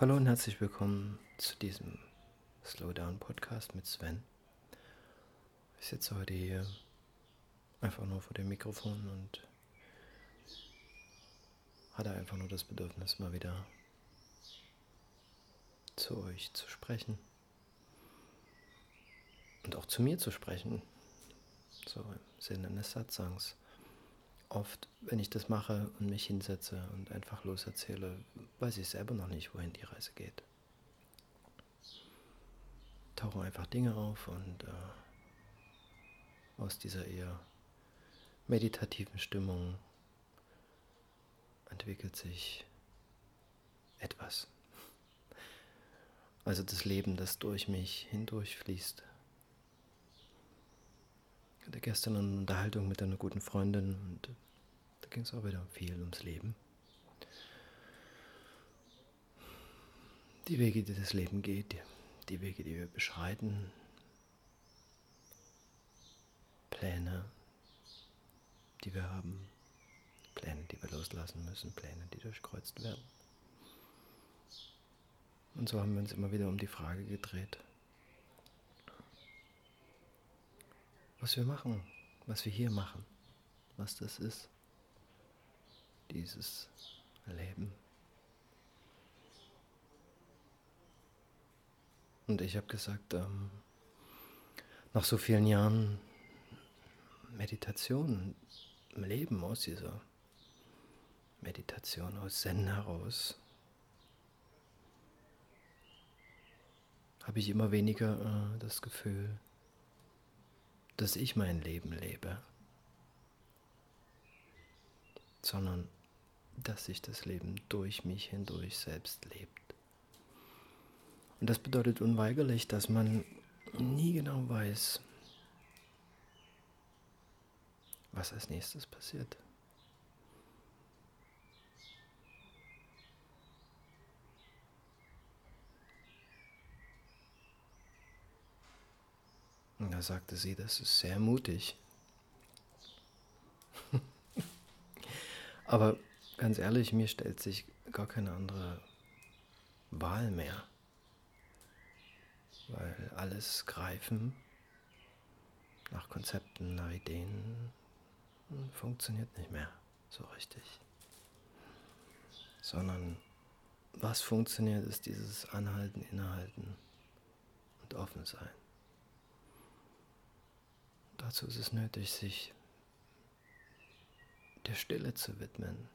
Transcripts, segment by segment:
Hallo und herzlich willkommen zu diesem Slowdown Podcast mit Sven. Ich sitze heute hier einfach nur vor dem Mikrofon und hatte einfach nur das Bedürfnis, mal wieder zu euch zu sprechen und auch zu mir zu sprechen, so im Sinne eines Satzangs oft, wenn ich das mache und mich hinsetze und einfach loserzähle, weiß ich selber noch nicht, wohin die Reise geht. Tauchen einfach Dinge auf und äh, aus dieser eher meditativen Stimmung entwickelt sich etwas. Also das Leben, das durch mich hindurchfließt. Ich hatte gestern eine Unterhaltung mit einer guten Freundin und da ging es auch wieder viel ums Leben. Die Wege, die das Leben geht, die Wege, die wir beschreiten, Pläne, die wir haben, Pläne, die wir loslassen müssen, Pläne, die durchkreuzt werden. Und so haben wir uns immer wieder um die Frage gedreht, was wir machen, was wir hier machen, was das ist dieses Leben. Und ich habe gesagt, ähm, nach so vielen Jahren Meditation im Leben aus dieser Meditation aus Zen heraus, habe ich immer weniger äh, das Gefühl, dass ich mein Leben lebe, sondern dass sich das Leben durch mich hindurch selbst lebt. Und das bedeutet unweigerlich, dass man nie genau weiß, was als nächstes passiert. Und da sagte sie, das ist sehr mutig. Aber Ganz ehrlich, mir stellt sich gar keine andere Wahl mehr. Weil alles Greifen nach Konzepten, nach Ideen funktioniert nicht mehr so richtig. Sondern was funktioniert, ist dieses Anhalten, Innehalten und Offensein. Dazu ist es nötig, sich der Stille zu widmen,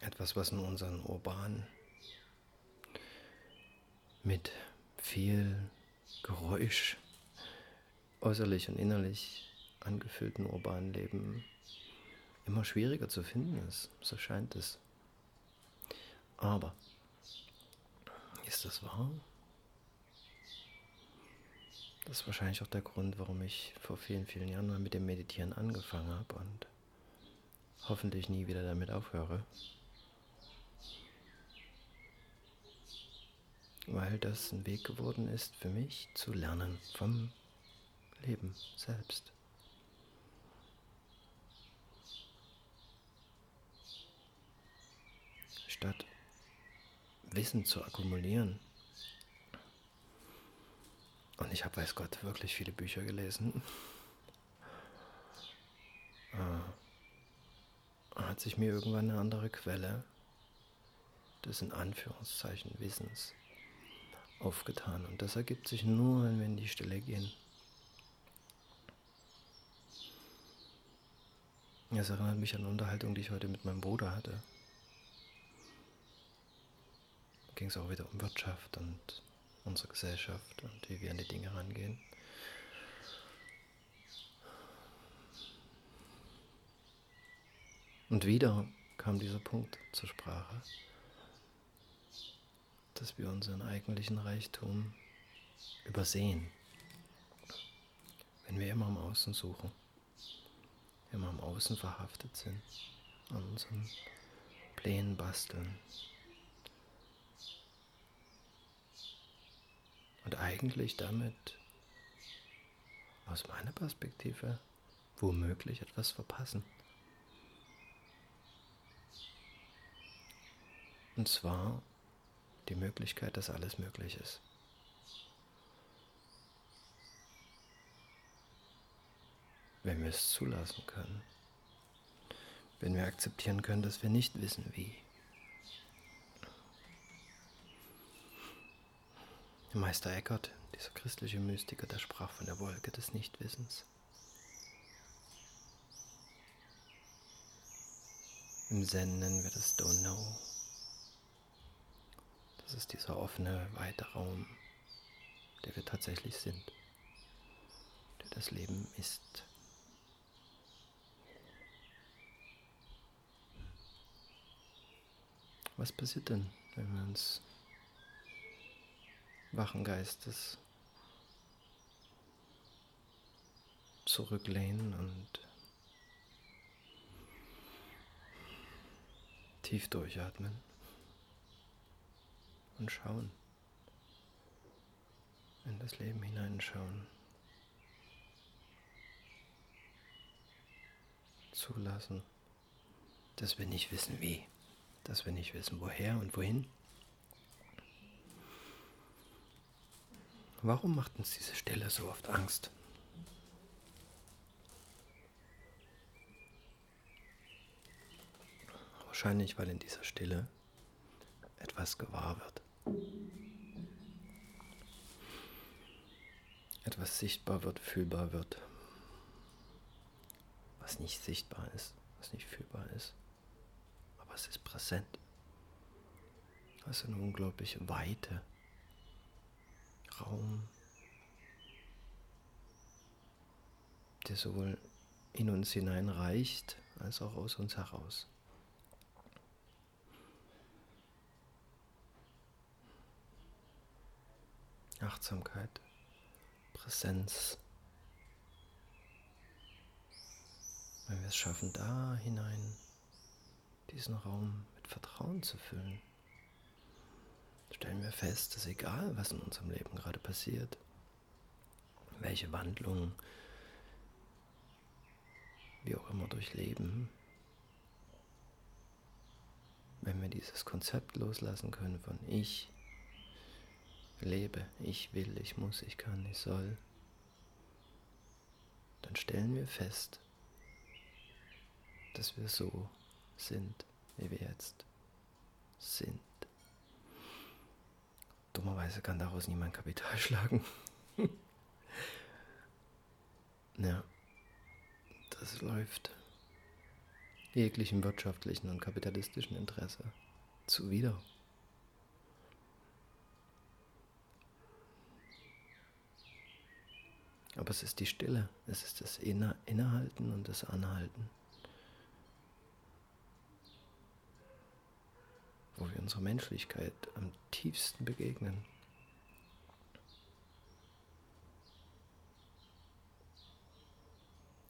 Etwas, was in unseren urbanen, mit viel Geräusch, äußerlich und innerlich angefüllten urbanen Leben immer schwieriger zu finden ist. So scheint es. Aber ist das wahr? Das ist wahrscheinlich auch der Grund, warum ich vor vielen, vielen Jahren mal mit dem Meditieren angefangen habe und hoffentlich nie wieder damit aufhöre. weil das ein Weg geworden ist für mich zu lernen vom Leben selbst. Statt Wissen zu akkumulieren. Und ich habe, weiß Gott, wirklich viele Bücher gelesen. äh, hat sich mir irgendwann eine andere Quelle des in Anführungszeichen Wissens aufgetan. Und das ergibt sich nur, wenn wir in die Stille gehen. Das erinnert mich an eine Unterhaltung, die ich heute mit meinem Bruder hatte. Da ging es auch wieder um Wirtschaft und unsere Gesellschaft und wie wir an die Dinge rangehen. Und wieder kam dieser Punkt zur Sprache dass wir unseren eigentlichen Reichtum übersehen, wenn wir immer am Außen suchen, immer am Außen verhaftet sind, an unseren Plänen basteln. Und eigentlich damit, aus meiner Perspektive, womöglich etwas verpassen. Und zwar die Möglichkeit, dass alles möglich ist. Wenn wir es zulassen können. Wenn wir akzeptieren können, dass wir nicht wissen, wie. Meister Eckhart, dieser christliche Mystiker, der sprach von der Wolke des Nichtwissens. Im Zen nennen wir das Don't Know. Das ist dieser offene, weite Raum, der wir tatsächlich sind, der das Leben ist. Was passiert denn, wenn wir uns wachen Geistes zurücklehnen und tief durchatmen und schauen, in das Leben hineinschauen, zulassen, dass wir nicht wissen wie, dass wir nicht wissen woher und wohin. Warum macht uns diese Stille so oft Angst? Wahrscheinlich, weil in dieser Stille etwas gewahr wird. Etwas sichtbar wird, fühlbar wird. Was nicht sichtbar ist, was nicht fühlbar ist. Aber es ist präsent. Also eine unglaubliche Weite Raum, der sowohl in uns hineinreicht als auch aus uns heraus. Achtsamkeit, Präsenz. Wenn wir es schaffen, da hinein diesen Raum mit Vertrauen zu füllen stellen wir fest, dass egal, was in unserem Leben gerade passiert, welche Wandlungen wir auch immer durchleben, wenn wir dieses Konzept loslassen können von ich lebe, ich will, ich muss, ich kann, ich soll, dann stellen wir fest, dass wir so sind, wie wir jetzt sind. Dummerweise kann daraus niemand Kapital schlagen. ja, das läuft jeglichem wirtschaftlichen und kapitalistischen Interesse zuwider. Aber es ist die Stille, es ist das Innehalten und das Anhalten. Wo wir unserer Menschlichkeit am tiefsten begegnen.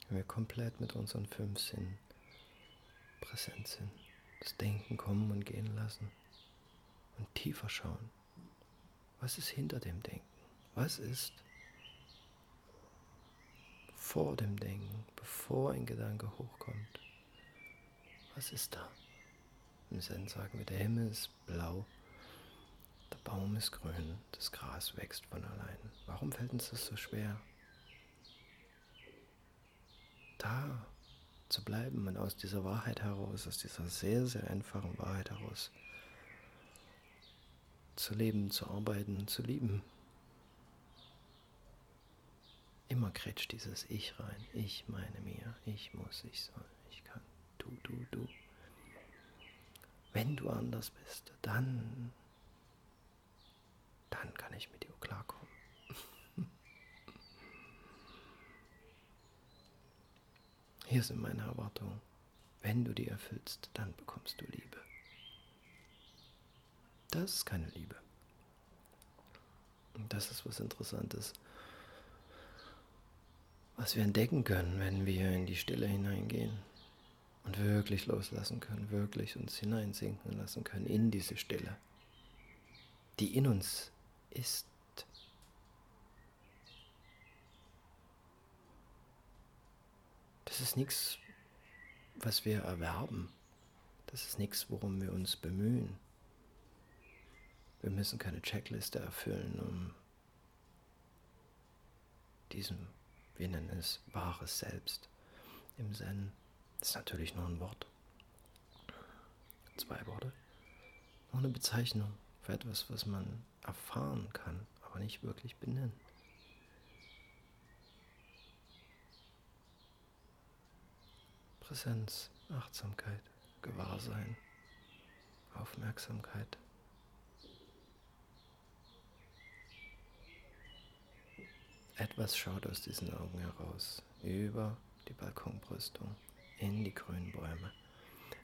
Wenn wir komplett mit unseren fünf Sinnen präsent sind, das Denken kommen und gehen lassen und tiefer schauen. Was ist hinter dem Denken? Was ist vor dem Denken, bevor ein Gedanke hochkommt? Was ist da? Im Zen sagen wir, der Himmel ist blau, der Baum ist grün, das Gras wächst von allein. Warum fällt uns das so schwer? Da zu bleiben und aus dieser Wahrheit heraus, aus dieser sehr, sehr einfachen Wahrheit heraus zu leben, zu arbeiten, zu lieben. Immer kretscht dieses Ich rein. Ich meine mir, ich muss, ich soll, ich kann, du, du, du. Wenn du anders bist, dann, dann kann ich mit dir klarkommen. Hier sind meine Erwartungen. Wenn du die erfüllst, dann bekommst du Liebe. Das ist keine Liebe. Und das ist was Interessantes, was wir entdecken können, wenn wir in die Stille hineingehen und wirklich loslassen können, wirklich uns hineinsinken lassen können in diese Stille, die in uns ist. Das ist nichts, was wir erwerben. Das ist nichts, worum wir uns bemühen. Wir müssen keine Checkliste erfüllen, um diesem, wir nennen es wahres Selbst im Zen. Das ist natürlich nur ein Wort. Zwei Worte. Nur eine Bezeichnung für etwas, was man erfahren kann, aber nicht wirklich benennen. Präsenz, Achtsamkeit, Gewahrsein, Aufmerksamkeit. Etwas schaut aus diesen Augen heraus, über die Balkonbrüstung, in die grünen Bäume.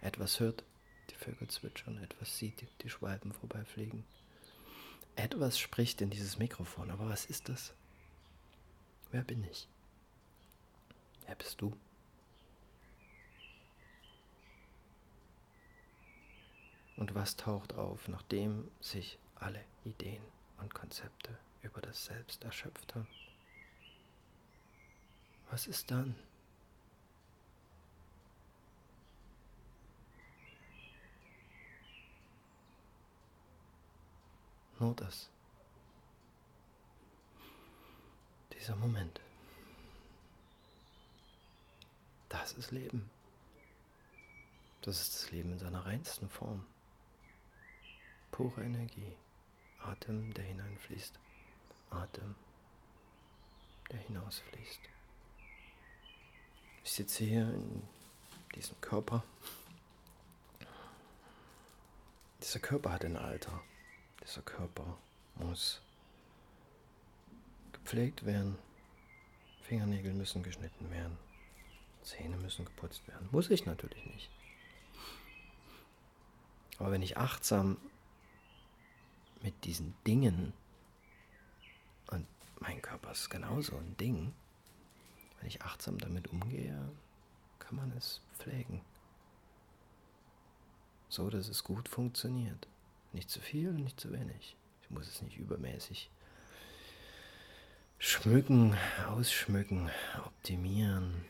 Etwas hört die Vögel zwitschern, etwas sieht die Schwalben vorbeifliegen. Etwas spricht in dieses Mikrofon, aber was ist das? Wer bin ich? Wer bist du? Und was taucht auf, nachdem sich alle Ideen und Konzepte über das Selbst erschöpft haben? Was ist dann? Nur das. Dieser Moment. Das ist Leben. Das ist das Leben in seiner reinsten Form. Pure Energie. Atem, der hineinfließt. Atem, der hinausfließt. Ich sitze hier in diesem Körper. Dieser Körper hat ein Alter. Dieser Körper muss gepflegt werden. Fingernägel müssen geschnitten werden. Zähne müssen geputzt werden. Muss ich natürlich nicht. Aber wenn ich achtsam mit diesen Dingen, und mein Körper ist genauso ein Ding, wenn ich achtsam damit umgehe, kann man es pflegen. So, dass es gut funktioniert. Nicht zu viel, nicht zu wenig. Ich muss es nicht übermäßig schmücken, ausschmücken, optimieren.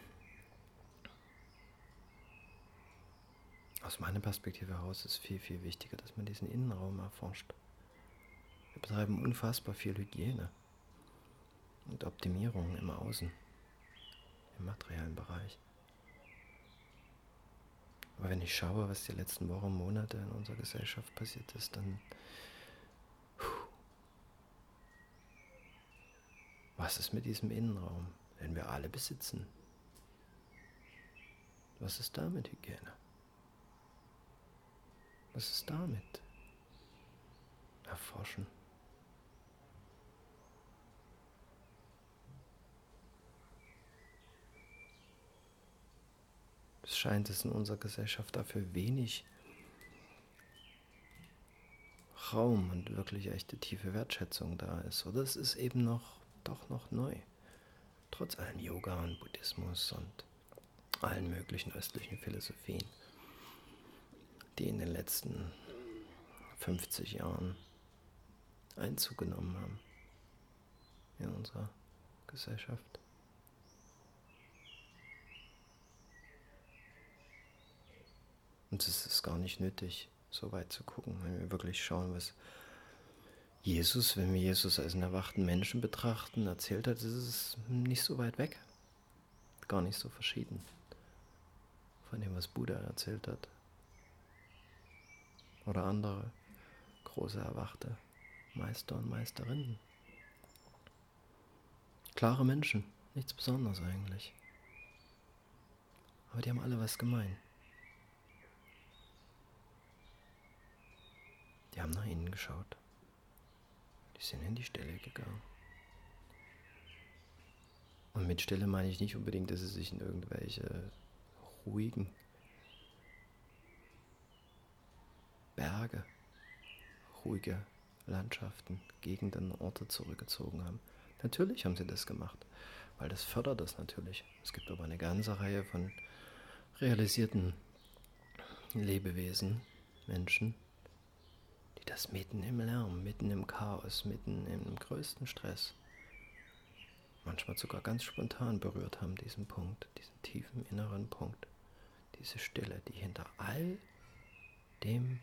Aus meiner Perspektive heraus ist viel, viel wichtiger, dass man diesen Innenraum erforscht. Wir betreiben unfassbar viel Hygiene und Optimierung im Außen im materiellen Bereich. Aber wenn ich schaue, was die letzten Wochen, Monate in unserer Gesellschaft passiert ist, dann was ist mit diesem Innenraum, den wir alle besitzen? Was ist da mit Hygiene? Was ist damit? Erforschen. Es scheint es in unserer Gesellschaft dafür wenig Raum und wirklich echte tiefe Wertschätzung da ist. Oder es ist eben noch, doch noch neu. Trotz allem Yoga und Buddhismus und allen möglichen östlichen Philosophien, die in den letzten 50 Jahren Einzug genommen haben in unserer Gesellschaft. Und es ist gar nicht nötig, so weit zu gucken, wenn wir wirklich schauen, was Jesus, wenn wir Jesus als einen erwachten Menschen betrachten, erzählt hat, ist es nicht so weit weg. Gar nicht so verschieden von dem, was Buddha erzählt hat. Oder andere große erwachte Meister und Meisterinnen. Klare Menschen, nichts Besonderes eigentlich. Aber die haben alle was gemein. Die haben nach innen geschaut. Die sind in die Stille gegangen. Und mit Stille meine ich nicht unbedingt, dass sie sich in irgendwelche ruhigen Berge, ruhige Landschaften, Gegenden, Orte zurückgezogen haben. Natürlich haben sie das gemacht, weil das fördert das natürlich. Es gibt aber eine ganze Reihe von realisierten Lebewesen, Menschen, das mitten im Lärm, mitten im Chaos, mitten im größten Stress, manchmal sogar ganz spontan berührt haben, diesen Punkt, diesen tiefen inneren Punkt, diese Stille, die hinter all dem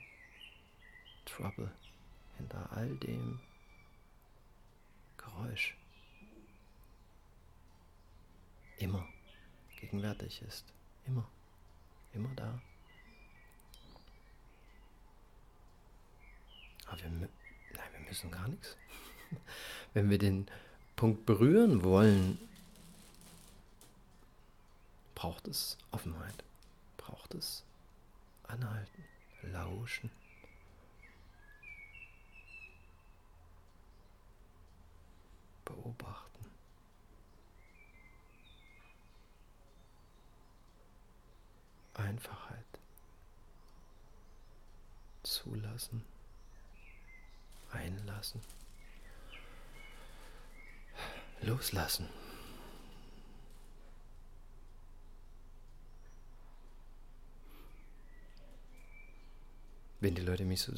Trouble, hinter all dem Geräusch immer gegenwärtig ist. Immer. Immer da. Aber wir, nein, wir müssen gar nichts. Wenn wir den Punkt berühren wollen, braucht es Offenheit, braucht es Anhalten, Lauschen. Beobachten. Einfachheit. Zulassen. Einlassen. Loslassen. Wenn die Leute mich so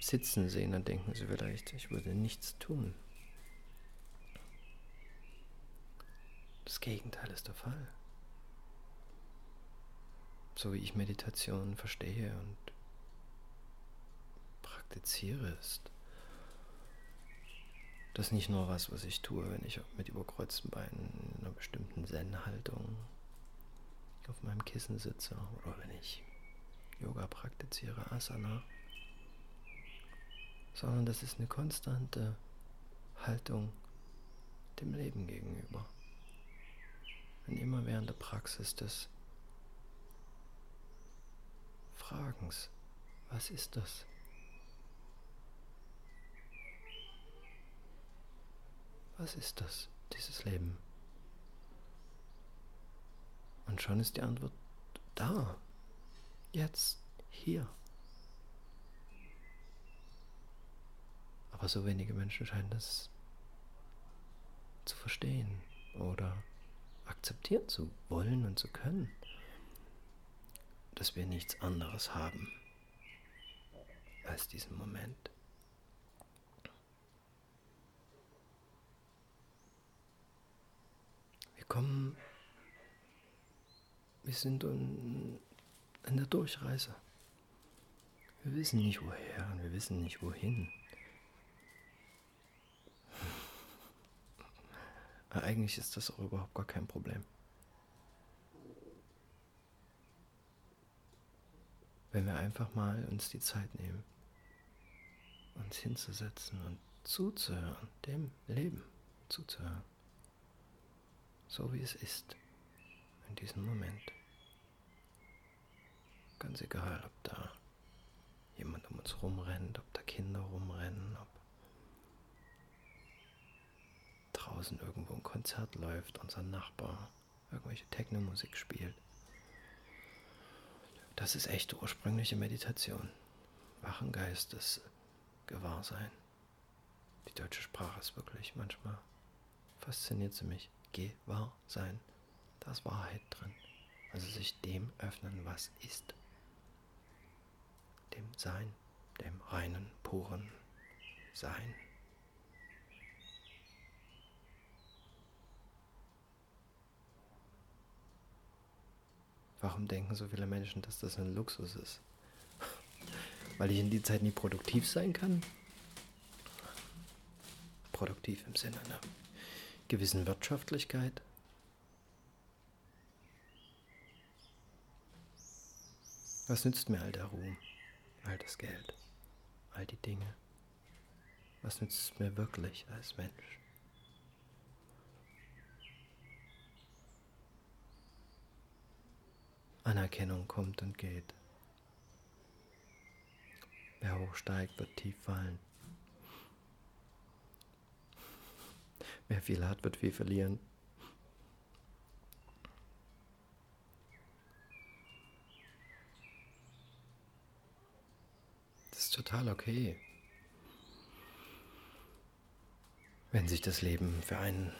sitzen sehen, dann denken sie vielleicht, ich würde nichts tun. Das Gegenteil ist der Fall. So wie ich Meditation verstehe und praktiziere, ist das ist nicht nur was, was ich tue, wenn ich mit überkreuzten Beinen in einer bestimmten Zen-Haltung auf meinem Kissen sitze oder wenn ich Yoga praktiziere, Asana, sondern das ist eine konstante Haltung dem Leben gegenüber. Und immer während der Praxis des Fragens, was ist das? Was ist das, dieses Leben? Und schon ist die Antwort da. Jetzt, hier. Aber so wenige Menschen scheinen das zu verstehen oder akzeptieren zu wollen und zu können, dass wir nichts anderes haben als diesen Moment. Wir kommen, wir sind in, in der Durchreise. Wir wissen nicht woher und wir wissen nicht wohin. Eigentlich ist das auch überhaupt gar kein Problem. Wenn wir einfach mal uns die Zeit nehmen, uns hinzusetzen und zuzuhören, dem Leben zuzuhören so wie es ist, in diesem Moment. Ganz egal, ob da jemand um uns rumrennt, ob da Kinder rumrennen, ob draußen irgendwo ein Konzert läuft, unser Nachbar irgendwelche Techno-Musik spielt. Das ist echte ursprüngliche Meditation. Wachen Geistes, Gewahrsein. Die deutsche Sprache ist wirklich manchmal fasziniert sie mich. Gewahrsein. Da ist Wahrheit drin. Also sich dem öffnen, was ist. Dem Sein, dem reinen, puren Sein. Warum denken so viele Menschen, dass das ein Luxus ist? Weil ich in die Zeit nie produktiv sein kann? Produktiv im Sinne, ne? gewissen Wirtschaftlichkeit. Was nützt mir all der Ruhm, all das Geld, all die Dinge? Was nützt es mir wirklich als Mensch? Anerkennung kommt und geht. Wer hochsteigt, wird tief fallen. Wer viel hat, wird viel verlieren. Ist total okay. Wenn sich das Leben für einen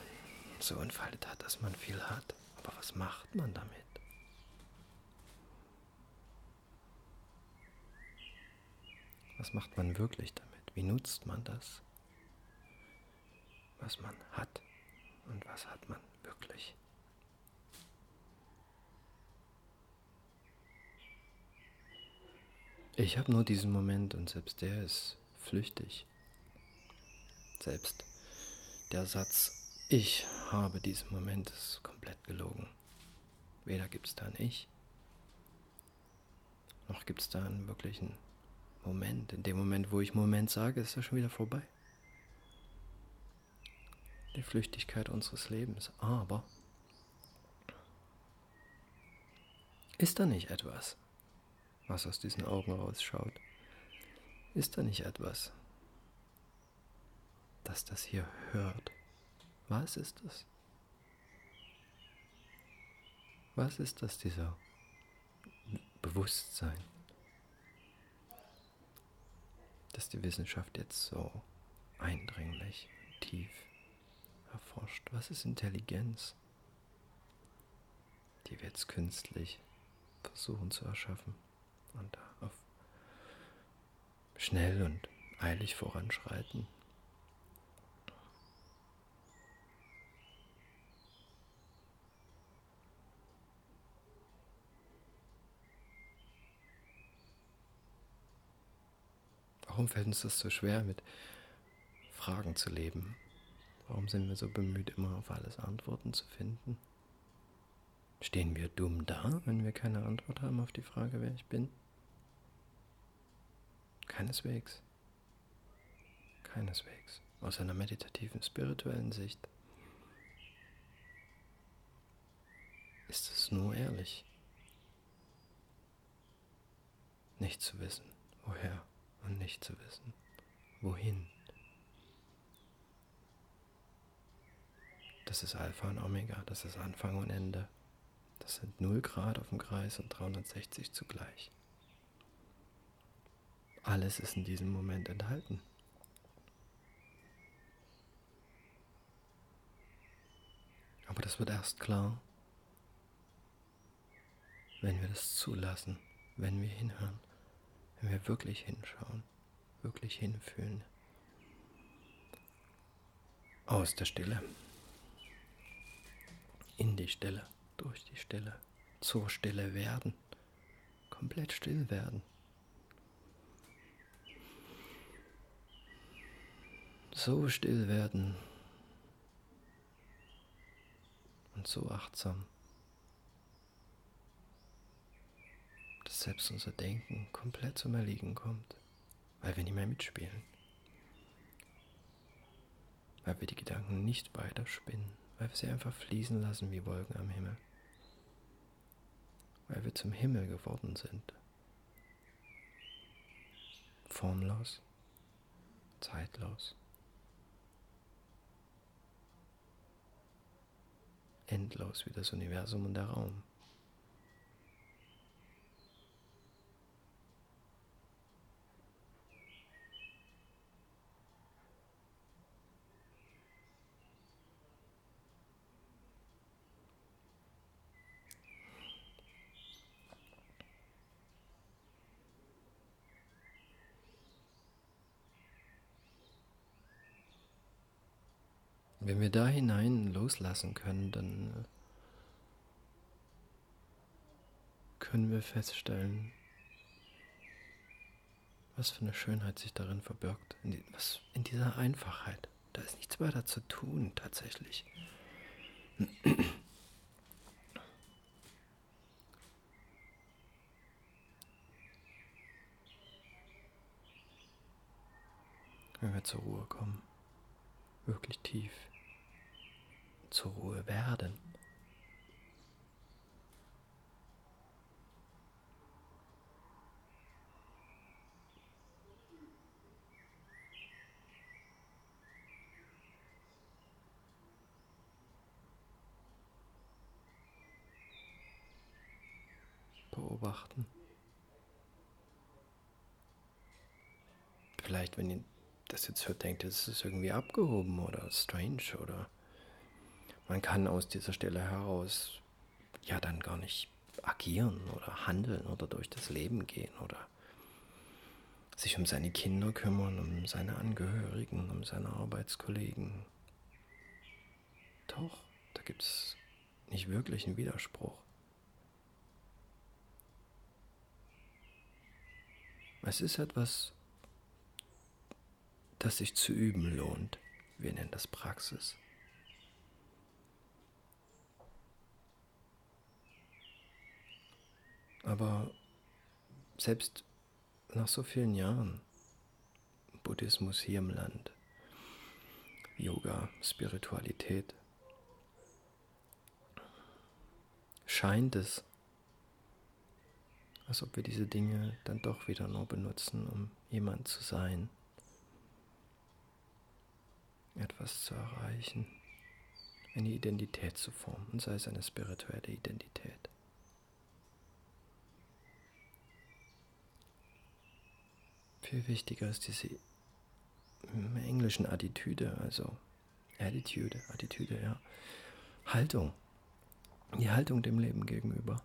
so entfaltet hat, dass man viel hat. Aber was macht man damit? Was macht man wirklich damit? Wie nutzt man das? was man hat und was hat man wirklich. Ich habe nur diesen Moment und selbst der ist flüchtig. Selbst der Satz, ich habe diesen Moment, ist komplett gelogen. Weder gibt es da ein Ich, noch gibt es da einen wirklichen Moment. In dem Moment, wo ich Moment sage, ist er schon wieder vorbei. Die Flüchtigkeit unseres Lebens. Aber ist da nicht etwas, was aus diesen Augen rausschaut? Ist da nicht etwas, das das hier hört? Was ist das? Was ist das, dieser Bewusstsein, das die Wissenschaft jetzt so eindringlich, tief erforscht? Was ist Intelligenz, die wir jetzt künstlich versuchen zu erschaffen und auf schnell und eilig voranschreiten? Warum fällt uns das so schwer, mit Fragen zu leben? Warum sind wir so bemüht, immer auf alles Antworten zu finden? Stehen wir dumm da, wenn wir keine Antwort haben auf die Frage, wer ich bin? Keineswegs. Keineswegs. Aus einer meditativen, spirituellen Sicht ist es nur ehrlich, nicht zu wissen, woher und nicht zu wissen, wohin. Das ist Alpha und Omega, das ist Anfang und Ende. Das sind 0 Grad auf dem Kreis und 360 zugleich. Alles ist in diesem Moment enthalten. Aber das wird erst klar, wenn wir das zulassen, wenn wir hinhören wenn wir wirklich hinschauen, wirklich hinfühlen. Aus der Stille, in die Stille, durch die Stille, zur Stille werden, komplett still werden. So still werden und so achtsam. dass selbst unser Denken komplett zum Erliegen kommt, weil wir nicht mehr mitspielen. Weil wir die Gedanken nicht weiter spinnen, weil wir sie einfach fließen lassen wie Wolken am Himmel. Weil wir zum Himmel geworden sind. Formlos, zeitlos. Endlos wie das Universum und der Raum. Wenn wir da hinein loslassen können, dann äh, können wir feststellen, was für eine Schönheit sich darin verbirgt, in, die, was, in dieser Einfachheit. Da ist nichts weiter zu tun, tatsächlich. Wenn wir zur Ruhe kommen, wirklich tief zur Ruhe werden. Beobachten. Vielleicht, wenn ihr das jetzt hört, denkt es ist irgendwie abgehoben oder strange oder man kann aus dieser Stelle heraus ja dann gar nicht agieren oder handeln oder durch das Leben gehen oder sich um seine Kinder kümmern, um seine Angehörigen, um seine Arbeitskollegen. Doch, da gibt es nicht wirklich einen Widerspruch. Es ist etwas das sich zu üben lohnt. Wir nennen das Praxis. Aber selbst nach so vielen Jahren Buddhismus hier im Land, Yoga, Spiritualität, scheint es, als ob wir diese Dinge dann doch wieder nur benutzen, um jemand zu sein, etwas zu erreichen, eine Identität zu formen, sei es eine spirituelle Identität. Viel wichtiger ist diese im englischen Attitüde, also Attitude, Attitüde, ja. Haltung. Die Haltung dem Leben gegenüber.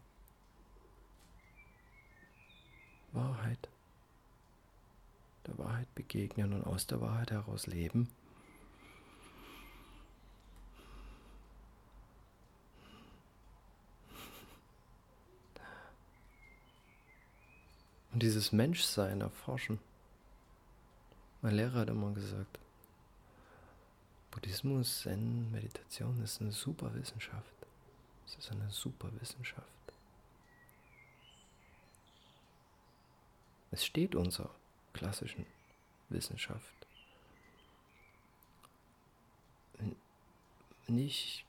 Wahrheit. Der Wahrheit begegnen und aus der Wahrheit heraus leben. Und dieses Menschsein erforschen. Mein Lehrer hat immer gesagt, Buddhismus, Zen, Meditation ist eine super Wissenschaft. Es ist eine super Wissenschaft. Es steht unserer klassischen Wissenschaft nicht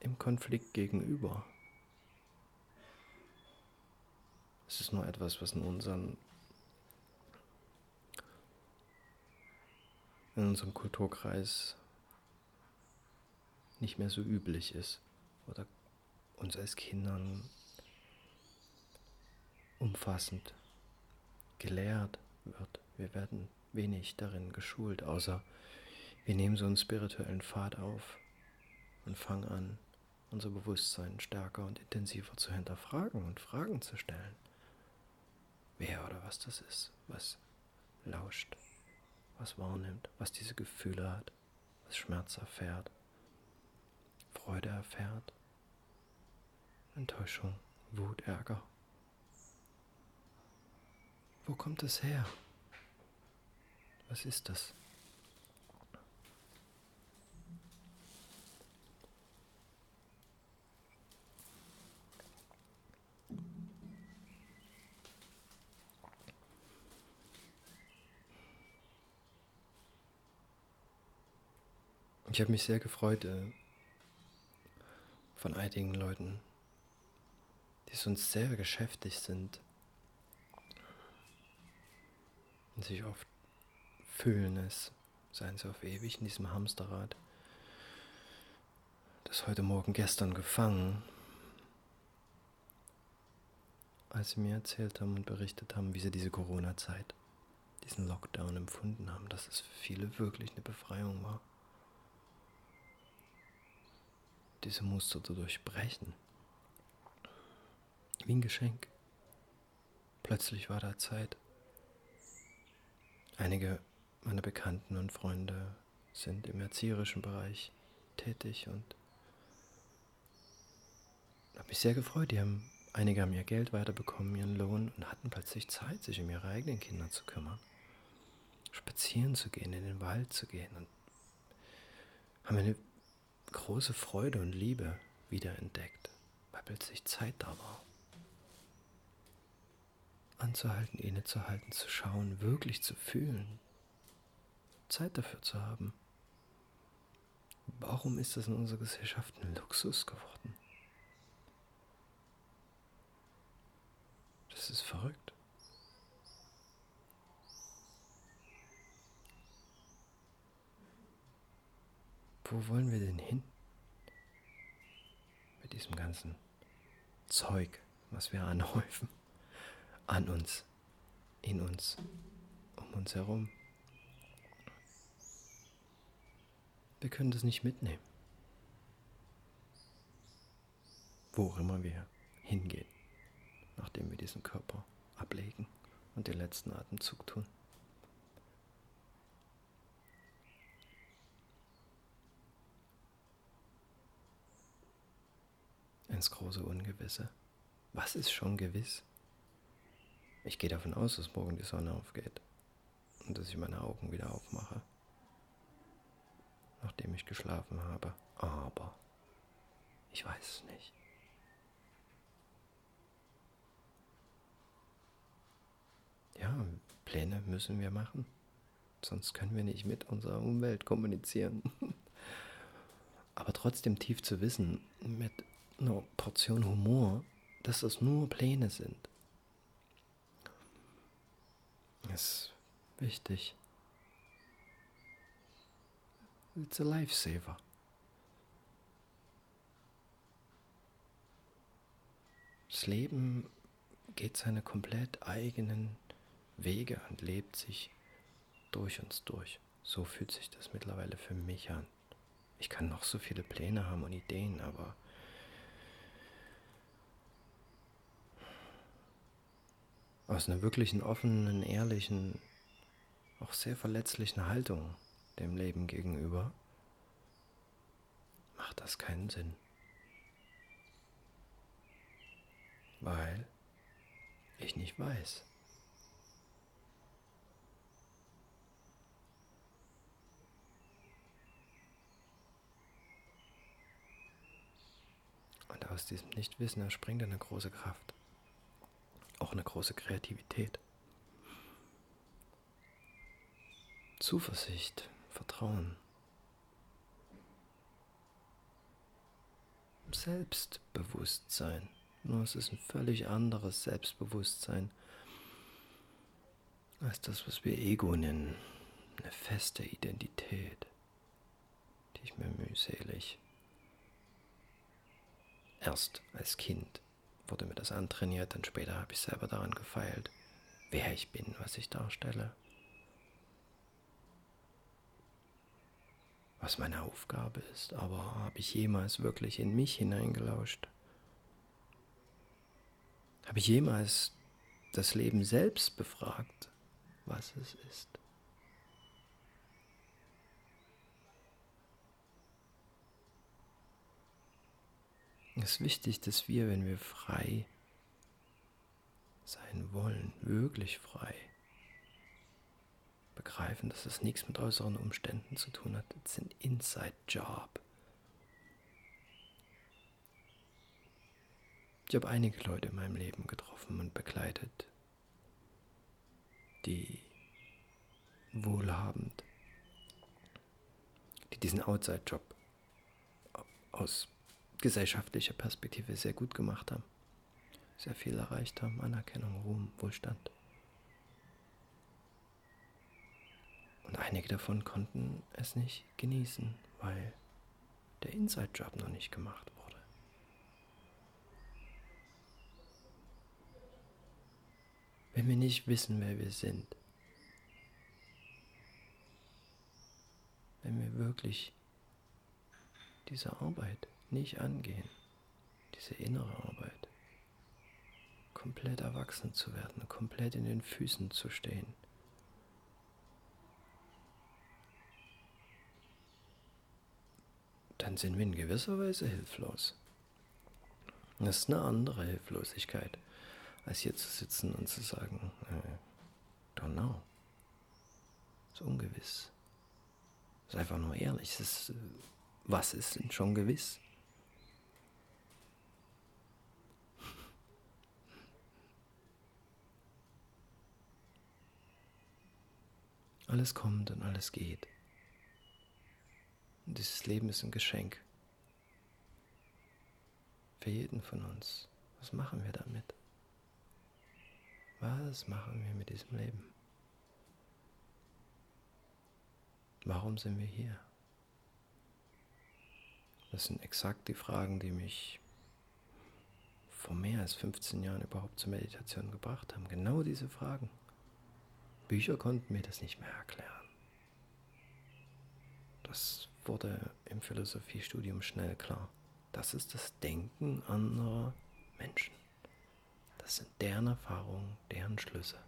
im Konflikt gegenüber. Es ist nur etwas, was in unseren in unserem Kulturkreis nicht mehr so üblich ist oder uns als Kindern umfassend gelehrt wird. Wir werden wenig darin geschult, außer wir nehmen so einen spirituellen Pfad auf und fangen an, unser Bewusstsein stärker und intensiver zu hinterfragen und Fragen zu stellen. Wer oder was das ist, was lauscht was wahrnimmt, was diese Gefühle hat, was Schmerz erfährt, Freude erfährt, Enttäuschung, Wut, Ärger. Wo kommt es her? Was ist das? Ich habe mich sehr gefreut äh, von einigen Leuten, die sonst sehr geschäftig sind und sich oft fühlen, es seien sie auf ewig in diesem Hamsterrad. Das heute Morgen gestern gefangen, als sie mir erzählt haben und berichtet haben, wie sie diese Corona-Zeit, diesen Lockdown empfunden haben, dass es für viele wirklich eine Befreiung war. Diese Muster zu durchbrechen. Wie ein Geschenk. Plötzlich war da Zeit. Einige meiner Bekannten und Freunde sind im erzieherischen Bereich tätig und habe mich sehr gefreut. Die haben, einige haben ihr Geld weiterbekommen, ihren Lohn und hatten plötzlich Zeit, sich um ihre eigenen Kinder zu kümmern. Spazieren zu gehen, in den Wald zu gehen und haben eine große Freude und Liebe wiederentdeckt, weil plötzlich Zeit da war. Anzuhalten, innezuhalten, zu schauen, wirklich zu fühlen, Zeit dafür zu haben. Warum ist das in unserer Gesellschaft ein Luxus geworden? Das ist verrückt. Wo wollen wir denn hin? Mit diesem ganzen Zeug, was wir anhäufen. An uns, in uns, um uns herum. Wir können das nicht mitnehmen. Wo immer wir hingehen, nachdem wir diesen Körper ablegen und den letzten Atemzug tun. Ins große Ungewisse. Was ist schon gewiss? Ich gehe davon aus, dass morgen die Sonne aufgeht und dass ich meine Augen wieder aufmache nachdem ich geschlafen habe. Aber ich weiß es nicht. Ja, Pläne müssen wir machen. Sonst können wir nicht mit unserer Umwelt kommunizieren. Aber trotzdem tief zu wissen, mit einer Portion Humor, dass das nur Pläne sind, ist wichtig. It's a lifesaver. Das Leben geht seine komplett eigenen Wege und lebt sich durch uns durch. So fühlt sich das mittlerweile für mich an. Ich kann noch so viele Pläne haben und Ideen, aber aus einer wirklichen offenen, ehrlichen, auch sehr verletzlichen Haltung dem Leben gegenüber macht das keinen Sinn. Weil ich nicht weiß. Und aus diesem Nichtwissen entspringt eine große Kraft. Auch eine große Kreativität. Zuversicht, Vertrauen. Selbstbewusstsein. Nur es ist ein völlig anderes Selbstbewusstsein als das, was wir Ego nennen. Eine feste Identität, die ich mir mühselig Erst als Kind wurde mir das antrainiert, dann später habe ich selber daran gefeilt, wer ich bin, was ich darstelle, was meine Aufgabe ist. Aber habe ich jemals wirklich in mich hineingelauscht? Habe ich jemals das Leben selbst befragt, was es ist? Es ist wichtig, dass wir, wenn wir frei sein wollen, wirklich frei, begreifen, dass es nichts mit äußeren Umständen zu tun hat. Es ist ein Inside-Job. Ich habe einige Leute in meinem Leben getroffen und begleitet, die wohlhabend, die diesen Outside-Job aus gesellschaftlicher Perspektive sehr gut gemacht haben, sehr viel erreicht haben, Anerkennung, Ruhm, Wohlstand. Und einige davon konnten es nicht genießen, weil der Inside-Job noch nicht gemacht wurde. Wenn wir nicht wissen, wer wir sind, wenn wir wirklich diese Arbeit nicht angehen, diese innere Arbeit, komplett erwachsen zu werden, komplett in den Füßen zu stehen. Dann sind wir in gewisser Weise hilflos. Das ist eine andere Hilflosigkeit, als hier zu sitzen und zu sagen, äh, don't know. Das ist ungewiss. Das ist einfach nur ehrlich. Ist, was ist denn schon gewiss? Alles kommt und alles geht. Und dieses Leben ist ein Geschenk. Für jeden von uns. Was machen wir damit? Was machen wir mit diesem Leben? Warum sind wir hier? Das sind exakt die Fragen, die mich vor mehr als 15 Jahren überhaupt zur Meditation gebracht haben. Genau diese Fragen. Bücher konnten mir das nicht mehr erklären. Das wurde im Philosophiestudium schnell klar. Das ist das Denken anderer Menschen. Das sind deren Erfahrungen, deren Schlüsse.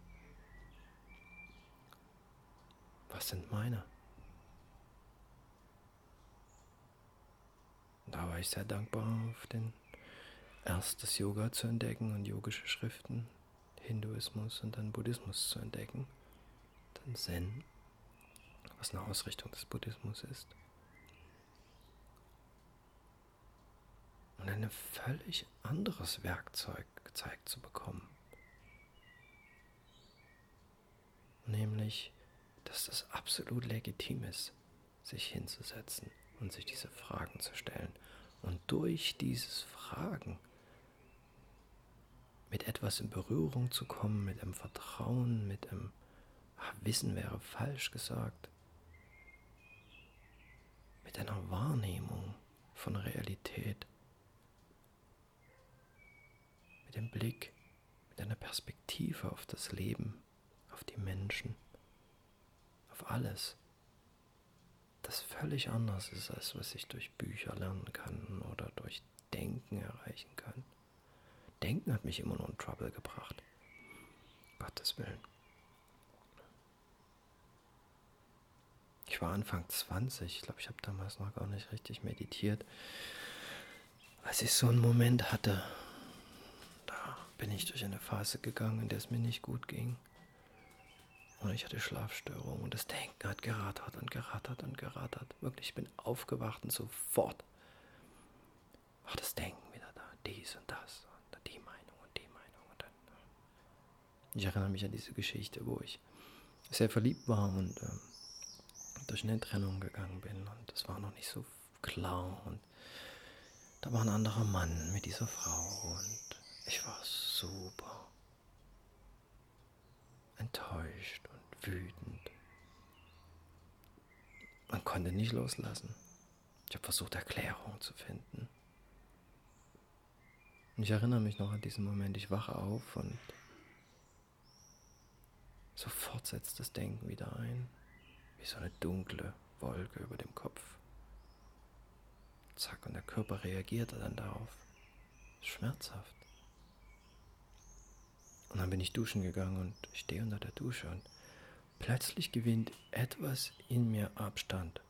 Was sind meine? Da war ich sehr dankbar, auf den erstes Yoga zu entdecken und yogische Schriften, Hinduismus und dann Buddhismus zu entdecken dann Zen, was eine Ausrichtung des Buddhismus ist. Und ein völlig anderes Werkzeug gezeigt zu bekommen. Nämlich, dass es absolut legitim ist, sich hinzusetzen und sich diese Fragen zu stellen. Und durch dieses Fragen mit etwas in Berührung zu kommen, mit einem Vertrauen, mit einem ach, Wissen wäre falsch gesagt, mit einer Wahrnehmung von Realität, mit dem Blick, mit einer Perspektive auf das Leben, auf die Menschen, auf alles, das völlig anders ist, als was ich durch Bücher lernen kann oder durch Denken erreichen kann. Denken hat mich immer nur in Trouble gebracht. Gottes Willen. Ich war Anfang 20, ich glaube, ich habe damals noch gar nicht richtig meditiert. Als ich so einen Moment hatte, da bin ich durch eine Phase gegangen, in der es mir nicht gut ging. Und ich hatte Schlafstörungen und das Denken hat gerattert und gerattert und gerattert. Wirklich, ich bin aufgewacht und sofort war das Denken wieder da, dies und das. Ich erinnere mich an diese Geschichte, wo ich sehr verliebt war und ähm, durch eine Trennung gegangen bin und es war noch nicht so klar und da war ein anderer Mann mit dieser Frau und ich war super enttäuscht und wütend. Man konnte nicht loslassen. Ich habe versucht, Erklärungen zu finden. Und ich erinnere mich noch an diesen Moment. Ich wache auf und Sofort setzt das Denken wieder ein, wie so eine dunkle Wolke über dem Kopf. Zack, und der Körper reagiert dann darauf. Schmerzhaft. Und dann bin ich duschen gegangen und stehe unter der Dusche und plötzlich gewinnt etwas in mir Abstand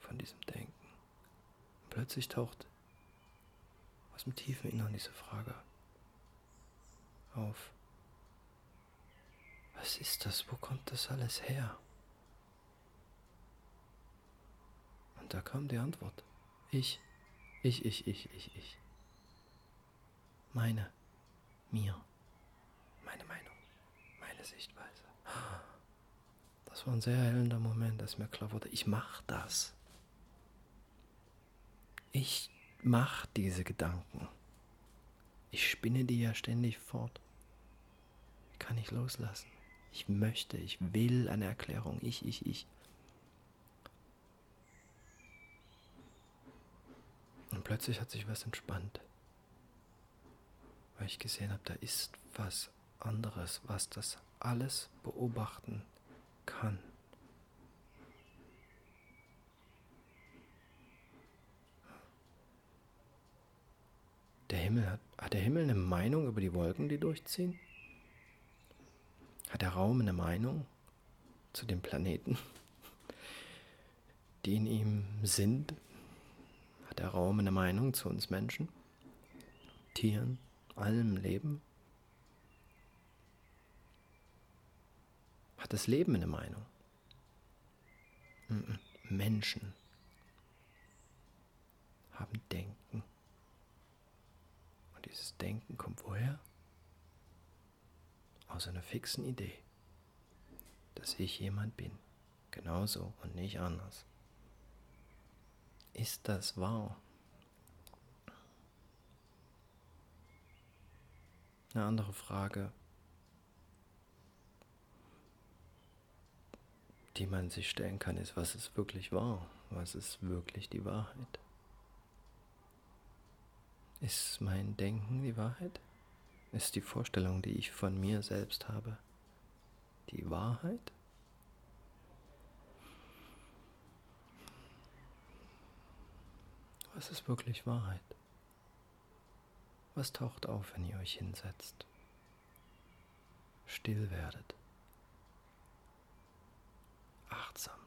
von diesem Denken. Und plötzlich taucht aus dem tiefen Innern diese Frage auf. Was ist das? Wo kommt das alles her? Und da kam die Antwort. Ich, ich, ich, ich, ich, ich. Meine, mir, meine Meinung, meine Sichtweise. Das war ein sehr erhellender Moment, dass mir klar wurde, ich mache das. Ich mache diese Gedanken. Ich spinne die ja ständig fort. Kann ich loslassen? Ich möchte, ich will eine Erklärung. Ich, ich, ich. Und plötzlich hat sich was entspannt. Weil ich gesehen habe, da ist was anderes, was das alles beobachten kann. Der Himmel hat, hat der Himmel eine Meinung über die Wolken, die durchziehen? Hat der Raum eine Meinung zu den Planeten, die in ihm sind? Hat der Raum eine Meinung zu uns Menschen, Tieren, allem Leben? Hat das Leben eine Meinung? Menschen haben Denken. Und dieses Denken kommt woher? aus einer fixen Idee, dass ich jemand bin, genauso und nicht anders. Ist das wahr? Eine andere Frage, die man sich stellen kann, ist, was ist wirklich wahr? Was ist wirklich die Wahrheit? Ist mein Denken die Wahrheit? Ist die Vorstellung, die ich von mir selbst habe, die Wahrheit? Was ist wirklich Wahrheit? Was taucht auf, wenn ihr euch hinsetzt? Still werdet. Achtsam.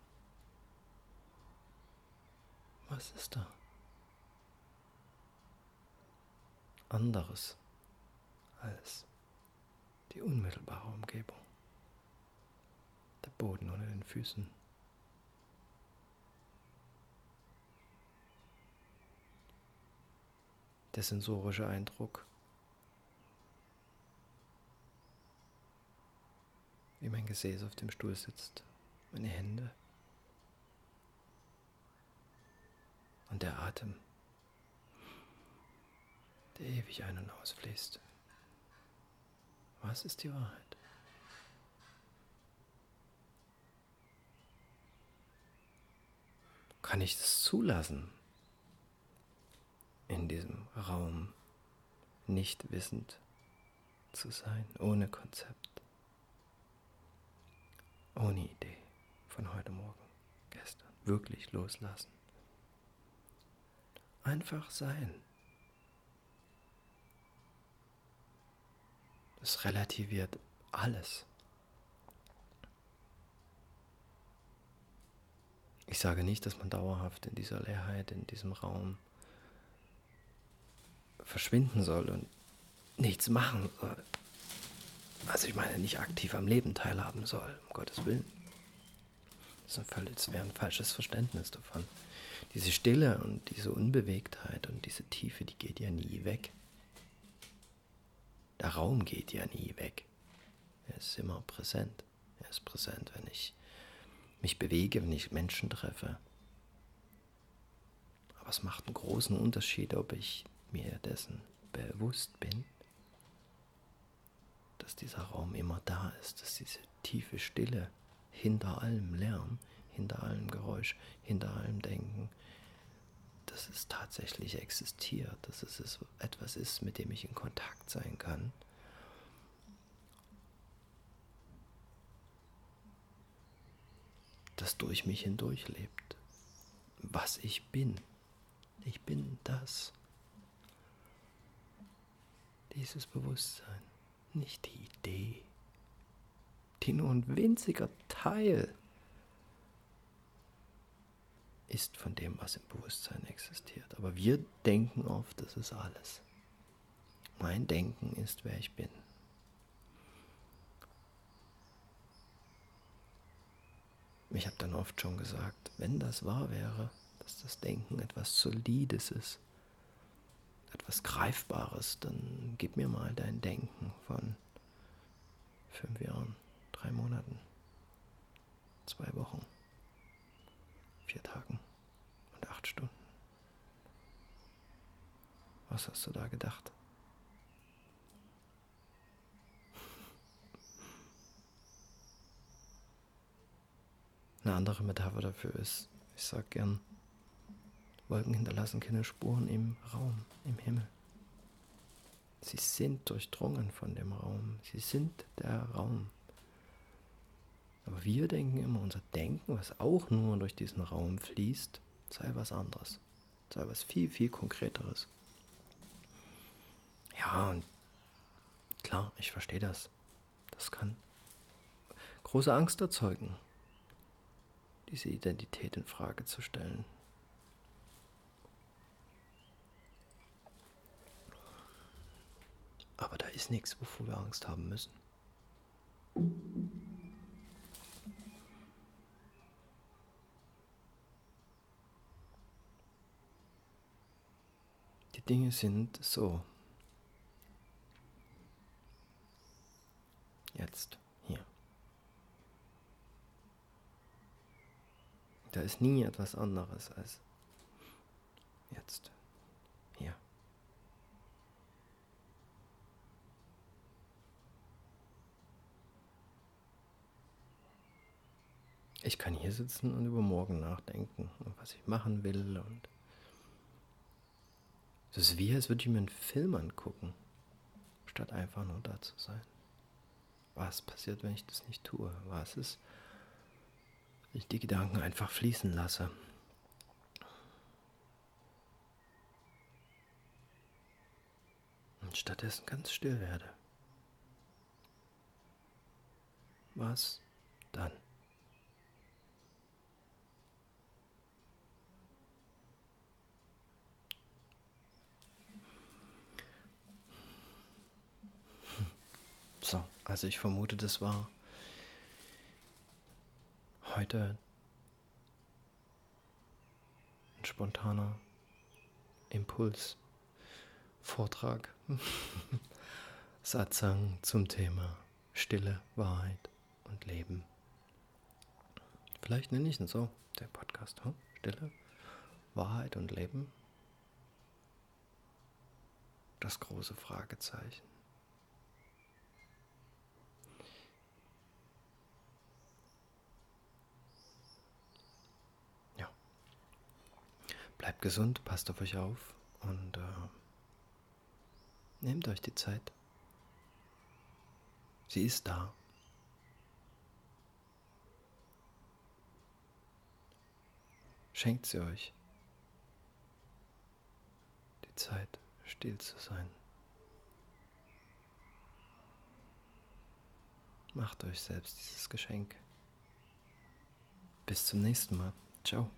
Was ist da? Anderes als die unmittelbare Umgebung. Der Boden unter den Füßen. Der sensorische Eindruck, wie mein Gesäß auf dem Stuhl sitzt, meine Hände und der Atem, der ewig ein- und ausfließt. Was ist die Wahrheit? Kann ich das zulassen? In diesem Raum nicht wissend zu sein, ohne Konzept, ohne Idee von heute Morgen, gestern, wirklich loslassen. Einfach sein. Das relativiert alles. Ich sage nicht, dass man dauerhaft in dieser Leerheit, in diesem Raum verschwinden soll und nichts machen soll. Also ich meine, nicht aktiv am Leben teilhaben soll, um Gottes Willen. Das, das wäre ein falsches Verständnis davon. Diese Stille und diese Unbewegtheit und diese Tiefe, die geht ja nie weg. Der Raum geht ja nie weg. Er ist immer präsent. Er ist präsent, wenn ich mich bewege, wenn ich Menschen treffe. Aber es macht einen großen Unterschied, ob ich mir dessen bewusst bin, dass dieser Raum immer da ist, dass diese tiefe Stille hinter allem Lärm, hinter allem Geräusch, hinter allem Denken, dass es tatsächlich existiert, dass es etwas ist, mit dem ich in Kontakt sein kann das durch mich hindurch lebt. Was ich bin. Ich bin das. Dieses Bewusstsein, nicht die Idee, die nur ein winziger Teil ist von dem, was im Bewusstsein existiert. Aber wir denken oft, das ist alles. Mein Denken ist, wer ich bin. Ich habe dann oft schon gesagt, wenn das wahr wäre, dass das Denken etwas Solides ist, etwas Greifbares, dann gib mir mal dein Denken von fünf Jahren, drei Monaten, zwei Wochen, vier Tagen und acht Stunden. Was hast du da gedacht? Eine andere Metapher dafür ist, ich sage gern, Wolken hinterlassen keine Spuren im Raum, im Himmel. Sie sind durchdrungen von dem Raum. Sie sind der Raum. Aber wir denken immer, unser Denken, was auch nur durch diesen Raum fließt, sei was anderes. Sei was viel, viel Konkreteres. Ja, und klar, ich verstehe das. Das kann große Angst erzeugen diese Identität in Frage zu stellen. Aber da ist nichts, wovor wir Angst haben müssen. Die Dinge sind so. Jetzt. Da ist nie etwas anderes als jetzt, hier. Ich kann hier sitzen und über morgen nachdenken und was ich machen will und es ist wie, als würde ich mir einen Film angucken, statt einfach nur da zu sein. Was passiert, wenn ich das nicht tue? Was ist, ich die Gedanken einfach fließen lasse. Und stattdessen ganz still werde. Was dann? So, also ich vermute, das war heute ein spontaner Impuls, Vortrag, Satzang zum Thema Stille, Wahrheit und Leben. Vielleicht nenne ich ihn so, der Podcast. Hm? Stille, Wahrheit und Leben. Das große Fragezeichen. Bleibt gesund, passt auf euch auf und äh, nehmt euch die Zeit. Sie ist da. Schenkt sie euch. Die Zeit, still zu sein. Macht euch selbst dieses Geschenk. Bis zum nächsten Mal. Ciao.